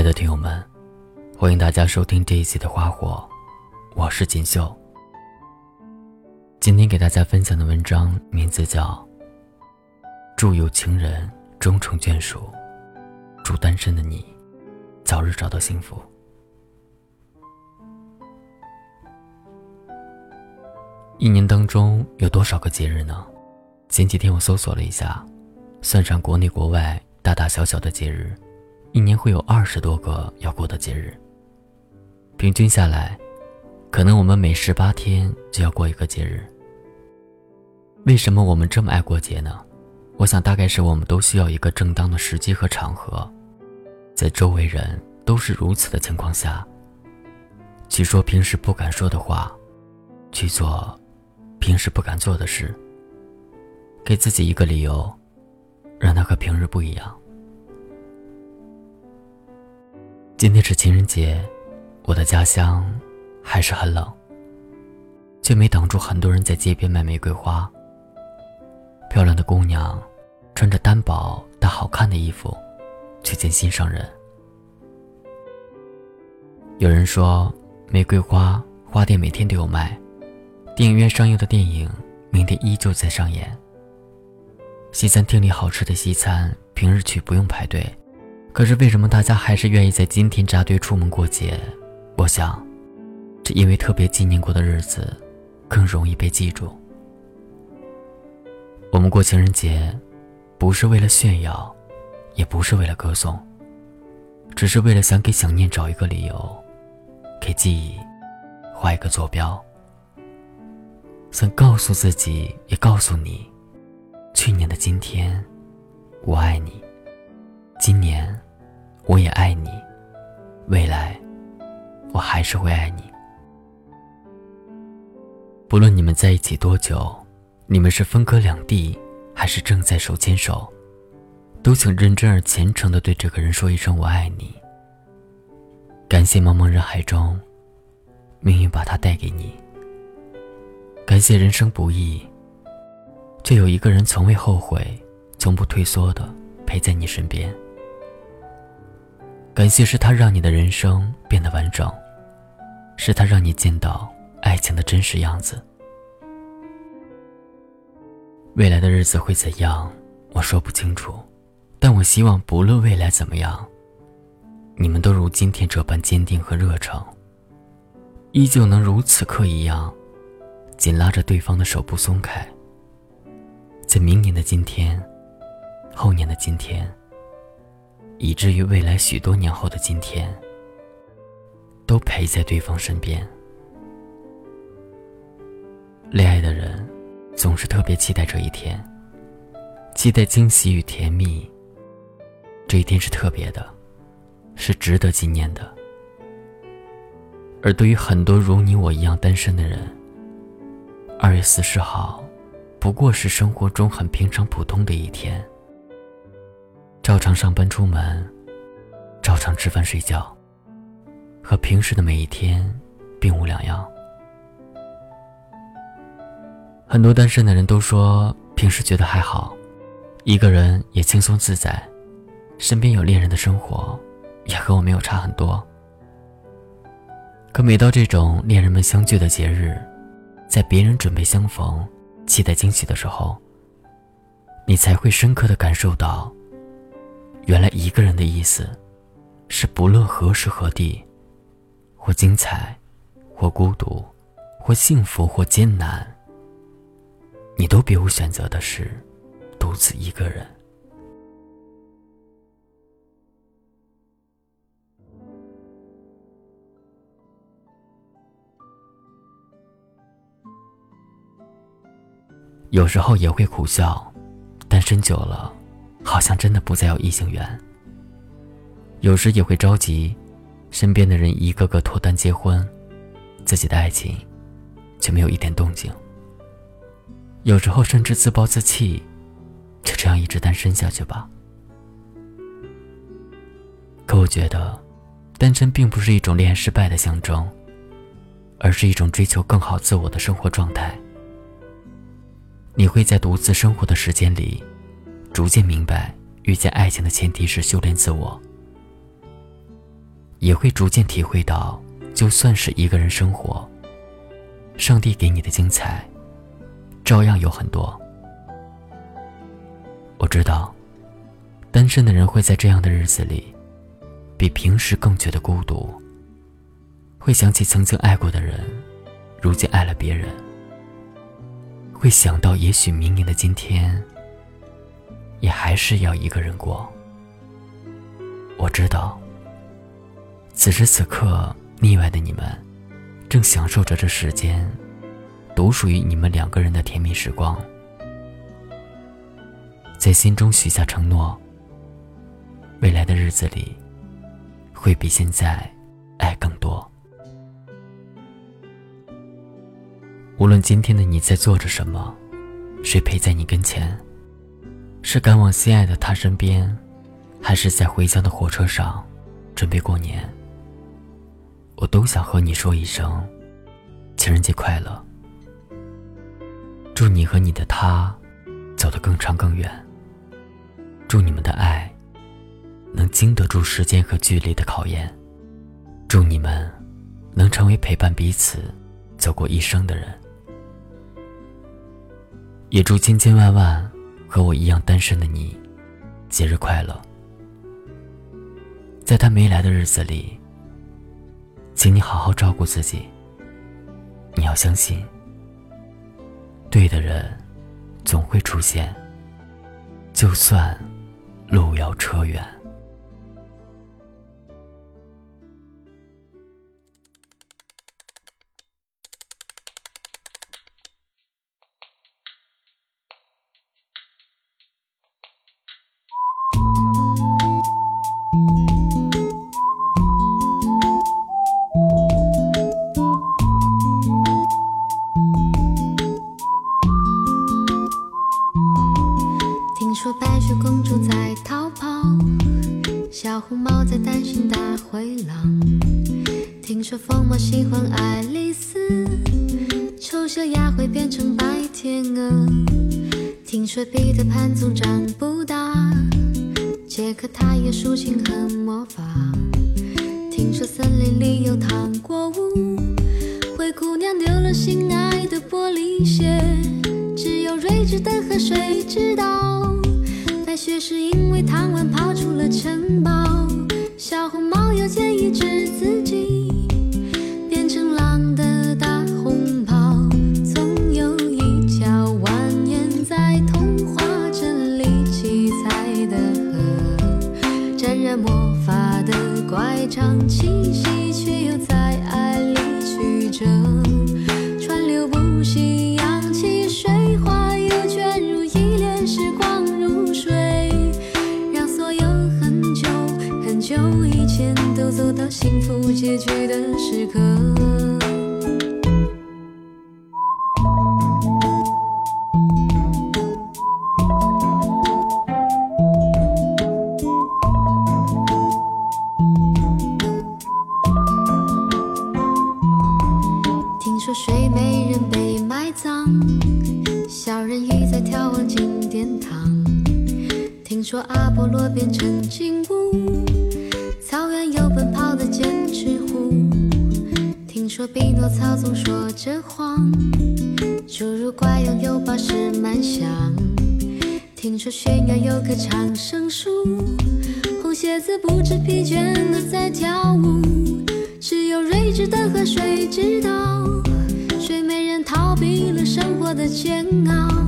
亲爱的听友们，欢迎大家收听这一期的《花火》，我是锦绣。今天给大家分享的文章名字叫《祝有情人终成眷属》，祝单身的你早日找到幸福。一年当中有多少个节日呢？前几天我搜索了一下，算上国内国外大大小小的节日。一年会有二十多个要过的节日，平均下来，可能我们每十八天就要过一个节日。为什么我们这么爱过节呢？我想大概是我们都需要一个正当的时机和场合，在周围人都是如此的情况下，去说平时不敢说的话，去做平时不敢做的事，给自己一个理由，让它和平日不一样。今天是情人节，我的家乡还是很冷，却没挡住很多人在街边卖玫瑰花。漂亮的姑娘穿着单薄但好看的衣服去见心上人。有人说，玫瑰花花店每天都有卖，电影院上映的电影明天依旧在上演。西餐厅里好吃的西餐，平日去不用排队。可是为什么大家还是愿意在今天扎堆出门过节？我想，这因为特别纪念过的日子，更容易被记住。我们过情人节，不是为了炫耀，也不是为了歌颂，只是为了想给想念找一个理由，给记忆画一个坐标，想告诉自己，也告诉你，去年的今天，我爱你。今年，我也爱你。未来，我还是会爱你。不论你们在一起多久，你们是分隔两地，还是正在手牵手，都请认真而虔诚的对这个人说一声“我爱你”。感谢茫茫人海中，命运把他带给你。感谢人生不易，却有一个人从未后悔、从不退缩的陪在你身边。感谢是他让你的人生变得完整，是他让你见到爱情的真实样子。未来的日子会怎样，我说不清楚，但我希望不论未来怎么样，你们都如今天这般坚定和热诚，依旧能如此刻一样，紧拉着对方的手不松开。在明年的今天，后年的今天。以至于未来许多年后的今天，都陪在对方身边。恋爱的人总是特别期待这一天，期待惊喜与甜蜜。这一天是特别的，是值得纪念的。而对于很多如你我一样单身的人，二月四十号不过是生活中很平常普通的一天。照常上班出门，照常吃饭睡觉，和平时的每一天并无两样。很多单身的人都说，平时觉得还好，一个人也轻松自在，身边有恋人的生活，也和我没有差很多。可每到这种恋人们相聚的节日，在别人准备相逢、期待惊喜的时候，你才会深刻的感受到。原来一个人的意思，是不论何时何地，或精彩，或孤独，或幸福，或艰难，你都别无选择的是，独自一个人。有时候也会苦笑，单身久了。好像真的不再有异性缘。有时也会着急，身边的人一个个脱单结婚，自己的爱情却没有一点动静。有时候甚至自暴自弃，就这样一直单身下去吧。可我觉得，单身并不是一种恋爱失败的象征，而是一种追求更好自我的生活状态。你会在独自生活的时间里。逐渐明白，遇见爱情的前提是修炼自我。也会逐渐体会到，就算是一个人生活，上帝给你的精彩，照样有很多。我知道，单身的人会在这样的日子里，比平时更觉得孤独，会想起曾经爱过的人，如今爱了别人，会想到也许明年的今天，也还是要一个人过。我知道，此时此刻，腻歪的你们，正享受着这世间独属于你们两个人的甜蜜时光，在心中许下承诺，未来的日子里，会比现在爱更多。无论今天的你在做着什么，谁陪在你跟前，是赶往心爱的他身边。还是在回家的火车上，准备过年。我都想和你说一声，情人节快乐。祝你和你的他，走得更长更远。祝你们的爱，能经得住时间和距离的考验。祝你们，能成为陪伴彼此，走过一生的人。也祝千千万万和我一样单身的你，节日快乐。在他没来的日子里，请你好好照顾自己。你要相信，对的人总会出现，就算路遥车远。听说疯帽喜欢爱丽丝，丑小鸭会变成白天鹅。听说彼得潘总长不大，杰克他有竖琴和魔法。听说森林里有糖果屋，灰姑娘丢了心爱的玻璃鞋，只有睿智的河水知道。白雪是因为贪玩跑出了城堡，小红帽又建议治自己变成狼的大红袍。总有一条蜿蜒在童话镇里七彩的河，沾染魔法的乖张气息，却又在爱里曲折，川流不息，都走到幸福结局的时刻。听说睡美人被埋葬，小人鱼在眺望金殿堂。听说阿波罗变成金乌。奔跑的剑齿虎，听说匹诺曹总说着谎，侏儒怪拥有宝石满箱，听说悬崖有棵长生树，红鞋子不知疲倦的在跳舞，只有睿智的河水知道，睡美人逃避了生活的煎熬，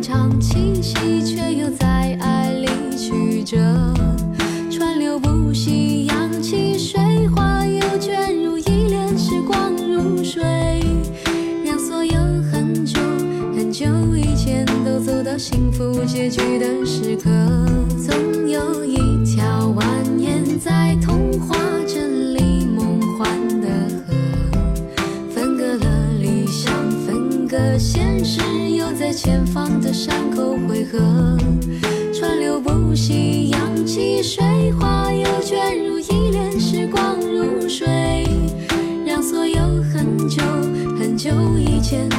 常清晰却又在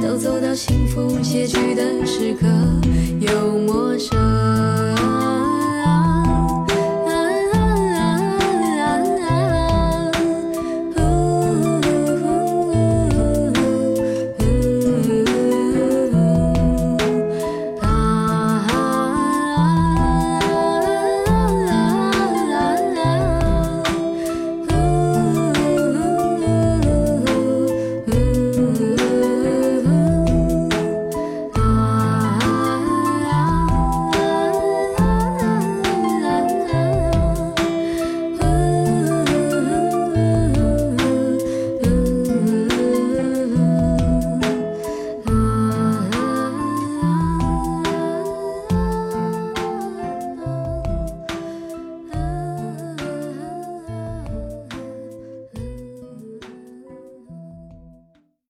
都走到幸福结局的时刻又陌生。